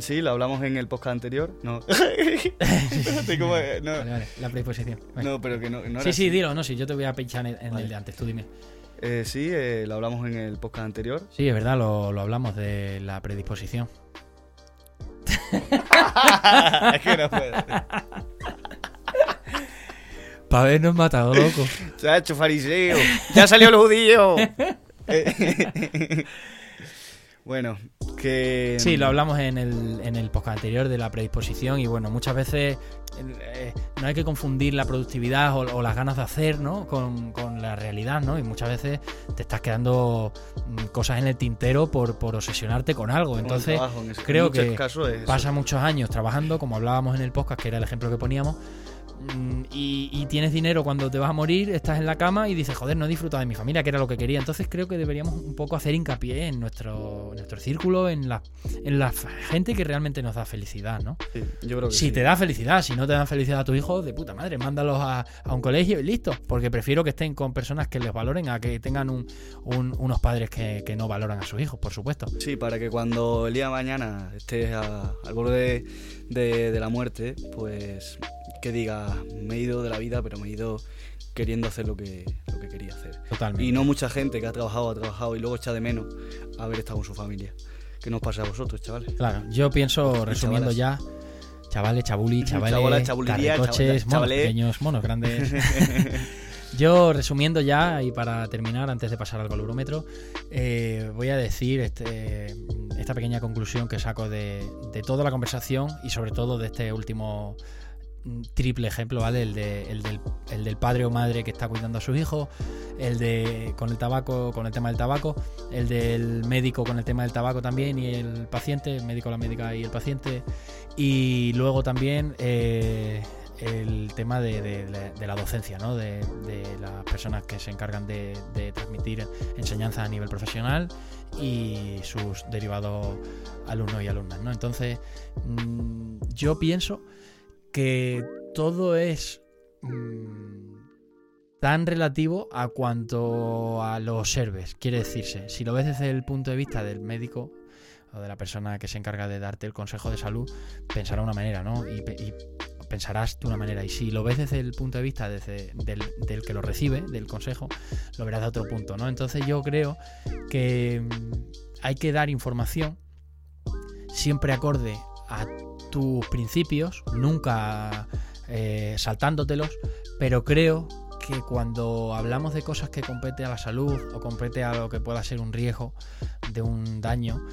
sí lo hablamos en el podcast anterior no Espérate, ¿cómo es? no, Vale, vale, la predisposición. No pero que no, sí, sí, así. dilo, no, sí, yo te voy a pinchar en, el de antes, tú dime. Eh, sí eh, lo hablamos en el podcast anterior Sí, es verdad, lo, lo hablamos de la predisposición. es que no puedo Para habernos matado, loco. se ha hecho fariseo ya salió el judío bueno que Sí, lo hablamos en el, en el podcast anterior de la predisposición y bueno, muchas veces eh, no hay que confundir la productividad o, o las ganas de hacer, ¿no? Con, con la realidad, ¿no? Y muchas veces te estás quedando mm, cosas en el tintero por, por obsesionarte con algo. Entonces, trabajo, en creo que es pasa muchos años trabajando, como hablábamos en el podcast, que era el ejemplo que poníamos, y, y tienes dinero cuando te vas a morir, estás en la cama y dices, joder, no he disfrutado de mi familia, que era lo que quería. Entonces creo que deberíamos un poco hacer hincapié en nuestro, nuestro círculo, en la, en la gente que realmente nos da felicidad, ¿no? Sí, yo creo que Si sí. te da felicidad, si no te dan felicidad a tu hijo, de puta madre, mándalos a, a un colegio y listo. Porque prefiero que estén con personas que les valoren a que tengan un- un- unos padres que, que no valoran a sus hijos, por supuesto. Sí, para que cuando el día de mañana estés a- al borde de, de la muerte, pues que diga, me he ido de la vida, pero me he ido queriendo hacer lo que, lo que quería hacer. Totalmente. Y no mucha gente que ha trabajado, ha trabajado y luego echa de menos haber estado con su familia. ¿Qué nos pasa a vosotros, chavales? Claro, yo pienso, resumiendo chavalas. ya, chavales, chabuli, chavales, Chavalas, chabulería, carricoches, chaval- monos pequeños, monos grandes. yo, resumiendo ya, y para terminar, antes de pasar al valorómetro, eh, voy a decir este, esta pequeña conclusión que saco de, de toda la conversación y sobre todo de este último mm, triple ejemplo, ¿vale? El, de, el, del, el del padre o madre que está cuidando a sus hijos, el de con el tabaco, con el tema del tabaco, el del médico con el tema del tabaco también y el paciente, el médico, la médica y el paciente, y luego también eh, el tema de, la docencia, ¿no? De, las personas que se encargan de, de transmitir enseñanza a nivel profesional y sus derivados alumnos y alumnas, ¿no? Entonces, mm, yo pienso que todo es mm, tan relativo a cuanto a lo observes, quiere decirse. Si lo ves desde el punto de vista del médico o de la persona que se encarga de darte el consejo de salud, pensará una manera, ¿no? Y pensarás de una manera. Y si lo ves desde el punto de vista desde, del, del que lo recibe, del consejo, lo verás de otro punto, ¿no? Entonces yo creo que mm, hay que dar información siempre acorde a tus principios, nunca eh, saltándotelos, pero creo que cuando hablamos de cosas que compete a la salud o compete a lo que pueda ser un riesgo de un daño,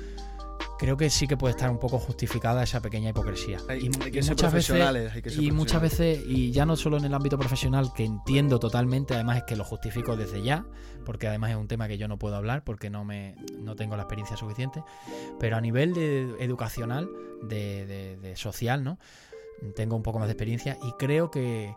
creo que sí que puede estar un poco justificada esa pequeña hipocresía. Hay, Y- hay que y ser muchas veces hay que ser y muchas veces, y ya no solo en el ámbito profesional, que entiendo totalmente, además es que lo justifico desde ya, porque además es un tema que yo no puedo hablar porque no me no tengo la experiencia suficiente, pero a nivel de educacional, de, de- de social, ¿no? Tengo un poco más de experiencia y creo que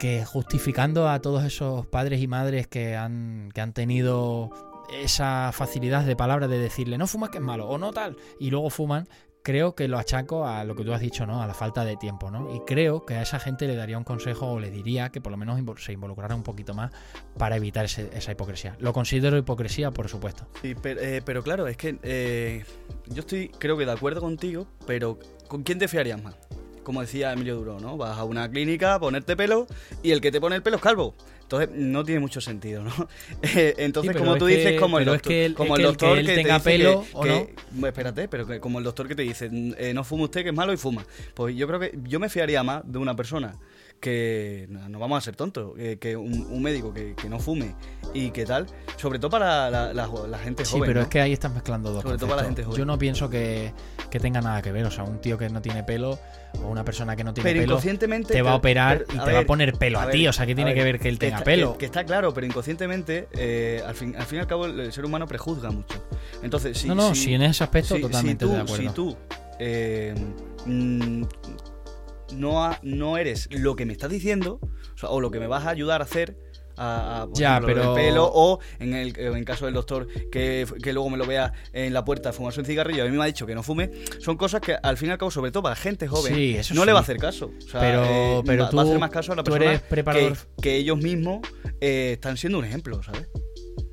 que justificando a todos esos padres y madres que han, que han tenido esa facilidad de palabra de decirle no fumas que es malo o no tal y luego fuman creo que lo achaco a lo que tú has dicho, ¿no? A la falta de tiempo, ¿no? Y creo que a esa gente le daría un consejo o le diría que por lo menos se involucrara un poquito más para evitar esa hipocresía. Lo considero hipocresía, por supuesto. Eh, pero claro, es que eh, yo estoy, creo que de acuerdo contigo, pero ¿con quién te fiarías más? Como decía Emilio Duro, ¿no? Vas a una clínica ponerte pelo y el que te pone el pelo es calvo. Entonces no tiene mucho sentido, ¿no? Eh, entonces, Sí, como tú que- dices, como el es doctor, que como el que el que doctor él te tenga dice pelo o bueno, espérate, pero que como el doctor que te dice, eh, no fume usted que es malo y fuma. Pues yo creo que yo me fiaría más de una persona que no vamos a ser tontos, eh, que un, un médico que, que no fume y que tal, sobre todo para la, la- la gente Sí, joven. pero ¿no? es que ahí estás mezclando dos Sobre todo para la gente joven. Yo no pienso que, que tenga nada que ver. O sea, un tío que no tiene pelo o una persona que no tiene pero pelo inconscientemente te va a pero- operar pero, y te va a poner pelo a, ti. O sea, ¿qué tiene que ver, que él tenga está- pelo? Que, está claro, pero inconscientemente, eh, al, fin, al fin y al cabo, el, ser humano prejuzga mucho. Entonces, si, no, no, si, si en ese aspecto si- si totalmente tú, de acuerdo. Si tú eh, mm, no, ha- no eres lo que me estás diciendo, o, sea, o lo que me vas a ayudar a hacer, a, a, Ya, ejemplo, pero- pelo, o en el en caso del doctor que, que luego me lo vea en la puerta fumarse un cigarrillo, a mí me ha dicho que no fume, son cosas que al fin y al cabo, sobre todo para gente joven, Sí, eso no sí. le va a hacer caso. O sea, Pero- eh, pero va, va a tú- hacer más caso a la tú persona eres preparador- que, que ellos mismos eh, están siendo un ejemplo, ¿sabes?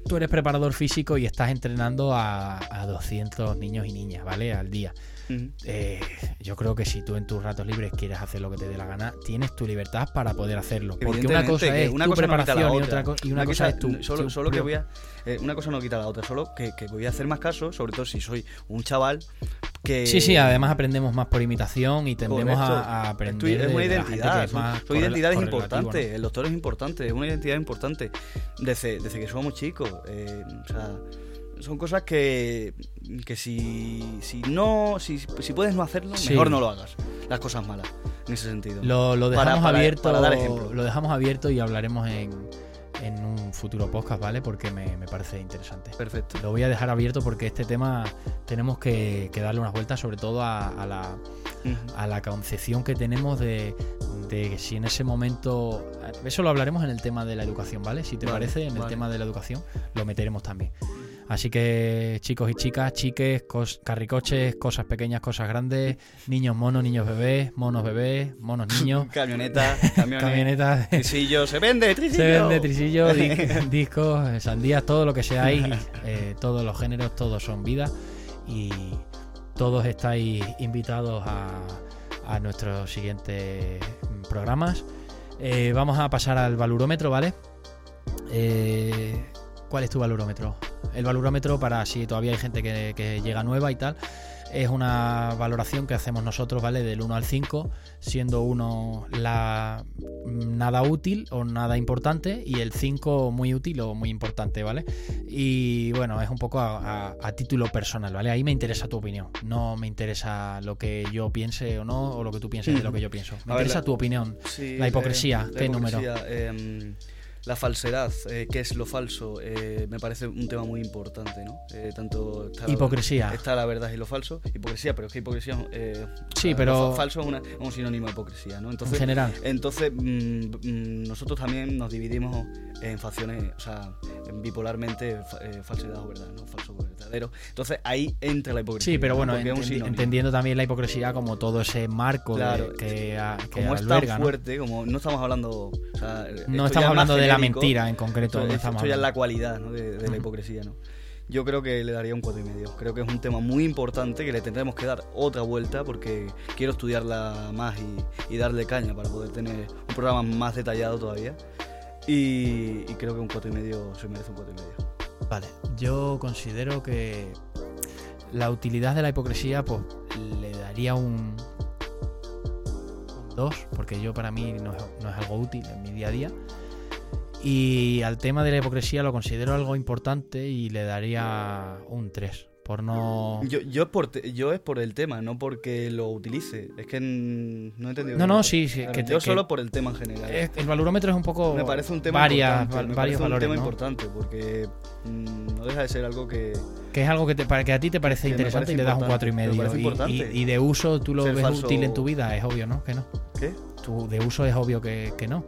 Tú eres preparador físico y estás entrenando a, a 200 niños y niñas, ¿vale? Al día. Ujú. Eh, yo creo que si tú en tus ratos libres quieres hacer lo que te dé la gana, tienes tu libertad para poder hacerlo. Porque una cosa es una tu cosa no quita la preparación y, otra. otra co- y una, cosa, es tu. Solo, tu solo que voy a. eh, una cosa no quita la otra, solo que, que voy a hacer más caso, sobre todo si soy un chaval que. Sí, sí, además aprendemos más por imitación y tendemos a, Es aprender. es de- una de la gente identidad, que es importantes. ¿no? El doctor es importante, es una identidad importante desde, desde que somos chicos. eh, o sea, son cosas que, que si, si no si, si puedes no hacerlo, Sí. mejor no lo hagas. Las cosas malas, en ese sentido. Lo, lo dejamos para- abierto. para dar ejemplo. Lo dejamos abierto y hablaremos en, en un futuro podcast, ¿vale? Porque me, me parece interesante. Perfecto. Lo voy a dejar abierto porque este tema tenemos que, que darle unas vueltas, sobre todo a, a la, a la concepción que tenemos de, de si en ese momento. Eso lo hablaremos en el tema de la educación, ¿vale? Si te Vale, parece, en el tema de la educación lo meteremos también. Así que, chicos y chicas, chiques, cos- carricoches, cosas pequeñas, cosas grandes, niños monos, niños bebés, monos bebés, monos niños, Camioneta, camiones. camionetas. Trisillo, se vende, trisillo. Se vende trisillos, di- discos, sandías, todo lo que seáis, eh, todos los géneros, todos son vida y todos estáis invitados a, a nuestros siguientes programas. Eh, vamos a pasar al valurómetro, ¿vale? Eh, ¿Cuál es tu valurómetro? El valurómetro, para si todavía hay gente que, que llega nueva y tal, es una valoración que hacemos nosotros, ¿vale? Del 1 al 5, siendo 1 la nada útil o nada importante y el 5 muy útil o muy importante, ¿vale? Y bueno, es un poco a, a- a título personal, ¿vale? Ahí me interesa tu opinión, no me interesa lo que yo piense o no, o lo que tú pienses de lo que yo pienso. Me A ver, interesa la- tu opinión. Sí, La hipocresía, eh, la ¿qué número? hipocresía, eh, la falsedad, eh, qué es lo falso, eh, me parece un tema muy importante, ¿no? Eh, tanto está, Hipocresía. Está la verdad y lo falso. Hipocresía, pero es que hipocresía Sí, pero- fa- falso es, una- es un sinónimo de hipocresía, ¿no? En Entonces, general. entonces mm, mm, nosotros también nos dividimos en facciones, o sea, en bipolarmente fa- falsedad o verdad, ¿no? Falso o verdadero. Entonces ahí entra la hipocresía. Sí, pero ¿no? bueno, es entendi- entendiendo también la hipocresía como todo ese marco de- Claro, que, a- que como es alberga, tan ¿no? fuerte, como no estamos hablando. o sea, No estamos es hablando de la mentira en concreto. Esto, no esto ya es la cualidad ¿no? de, de la hipocresía, ¿no? Yo creo que le daría un cuatro y medio. Creo que es un tema muy importante que le tendremos que dar otra vuelta porque quiero estudiarla más y, y darle caña para poder tener un programa más detallado todavía. Y, y creo que un cuatro y medio se merece un cuatro y medio. Vale, yo considero que la utilidad de la hipocresía, pues le daría un 2, porque yo para mí no es, no es algo útil en mi día a día. Y al tema de la hipocresía lo considero algo importante y le daría un 3, por no... Yo, yo, es por te- yo es por el tema, no porque lo utilice. Es que no he entendido. No, no, sí, sí, Claro, que te- yo que- solo por el tema en general. El valorómetro es un poco... me parece un tema varias, importante. me varios parece un valores, tema ¿no? importante porque mm, no deja de ser algo que, Que es algo que, te, para que a ti te parece interesante parece y le das un 4 y me medio. Y, importante. y- y de uso tú lo Ser ves falso- útil en tu vida, es obvio, ¿no? Que no. ¿Qué? Tú, de uso es obvio que, que no.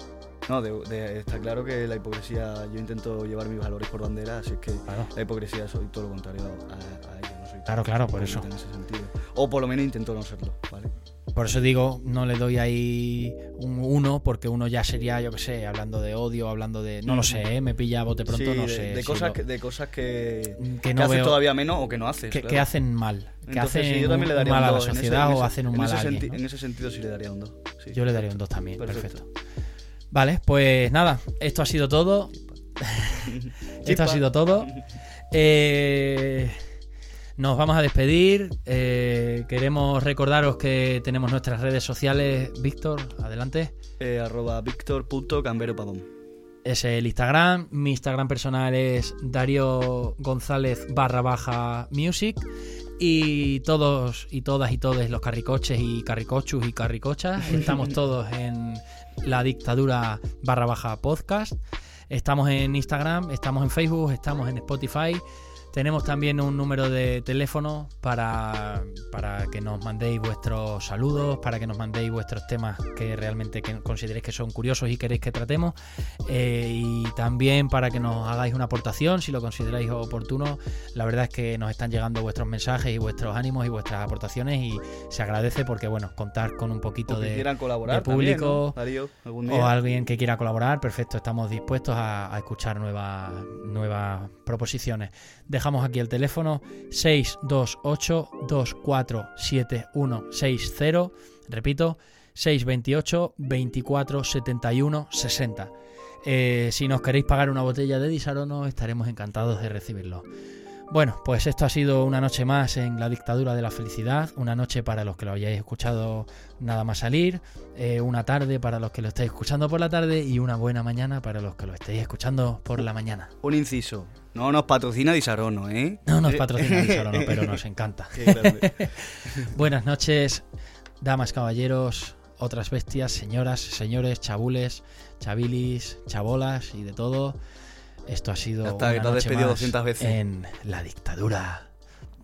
No, de- de- está claro que la hipocresía, yo intento llevar mis valores por bandera, así es que Claro. la hipocresía soy todo lo contrario a, a ella. No soy Claro, claro, por eso. En ese sentido. O por lo menos intento no serlo, ¿vale? Por eso digo, no le doy ahí un 1, porque uno ya sería, yo qué sé, hablando de odio, hablando de. No lo sé, ¿eh? me pilla a bote pronto, Sí, no de, sé. de si cosas lo- que, de cosas que, que que no veo. todavía menos o que no haces. que, claro. que hacen mal. Que Entonces, hacen sí, yo también le daría mal a la dos. Ese- sociedad o ese- hacen un mal a alguien. En ese sentido sí le daría un 2. Yo le daría un 2 también, perfecto. Perfecto. Vale, pues nada, esto ha sido todo. Esto ha sido todo. Eh, nos vamos a despedir. Eh, queremos recordaros que tenemos nuestras redes sociales. Víctor, adelante. Eh, arroba víctor.camberopadón. Es el Instagram. Mi Instagram personal es Darío González barra baja music. Y todos y todas y todos los carricoches y carricochus y carricochas. Estamos todos en la dictadura barra baja podcast. Estamos en Instagram, estamos en Facebook, estamos en Spotify. Tenemos también un número de teléfono para, para que nos mandéis vuestros saludos, para que nos mandéis vuestros temas que realmente que consideréis que son curiosos y queréis que tratemos. Eh, y también para que nos hagáis una aportación si lo consideráis oportuno. La verdad es que nos están llegando vuestros mensajes y vuestros ánimos y vuestras aportaciones y se agradece porque, bueno, contar con un poquito O de, quieran colaborar de también, público o alguien que quiera colaborar, perfecto, estamos dispuestos a, a escuchar nuevas, nuevas proposiciones. Dejamos aquí el teléfono 628-247160, repito, 628 24 71 60. Eh, si nos queréis pagar una botella de Disarono, estaremos encantados de recibirlo. Bueno, pues esto ha sido una noche más en la dictadura de la felicidad, una noche para los que lo hayáis escuchado nada más salir, eh, una tarde para los que lo estáis escuchando por la tarde y una buena mañana para los que lo estéis escuchando por la mañana. Un inciso. No nos patrocina Disarono, ¿eh? No nos patrocina Disarono, pero nos encanta. Buenas noches, damas, caballeros, otras bestias, señoras, señores, chabules, chabilis, chabolas y de todo. Esto ha sido Ya está, una que te has despedido más 200 veces. en la dictadura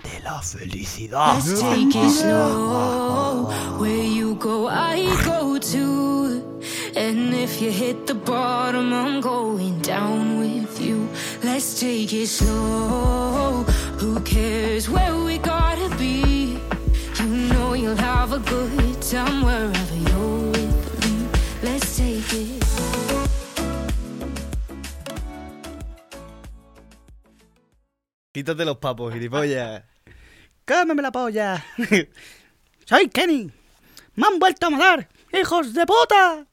de la felicidad. Let's take it slow. Where you go, I go too. And if you hit the bottom, I'm going down with you. Let's take it slow. Who cares where we gotta be? You know you'll have a good time wherever you're with me. Let's take it. Quítate los papos, gilipollas. ¡Cámeme la polla! ¡Soy Kenny! ¡Me han vuelto a matar! ¡Hijos de puta!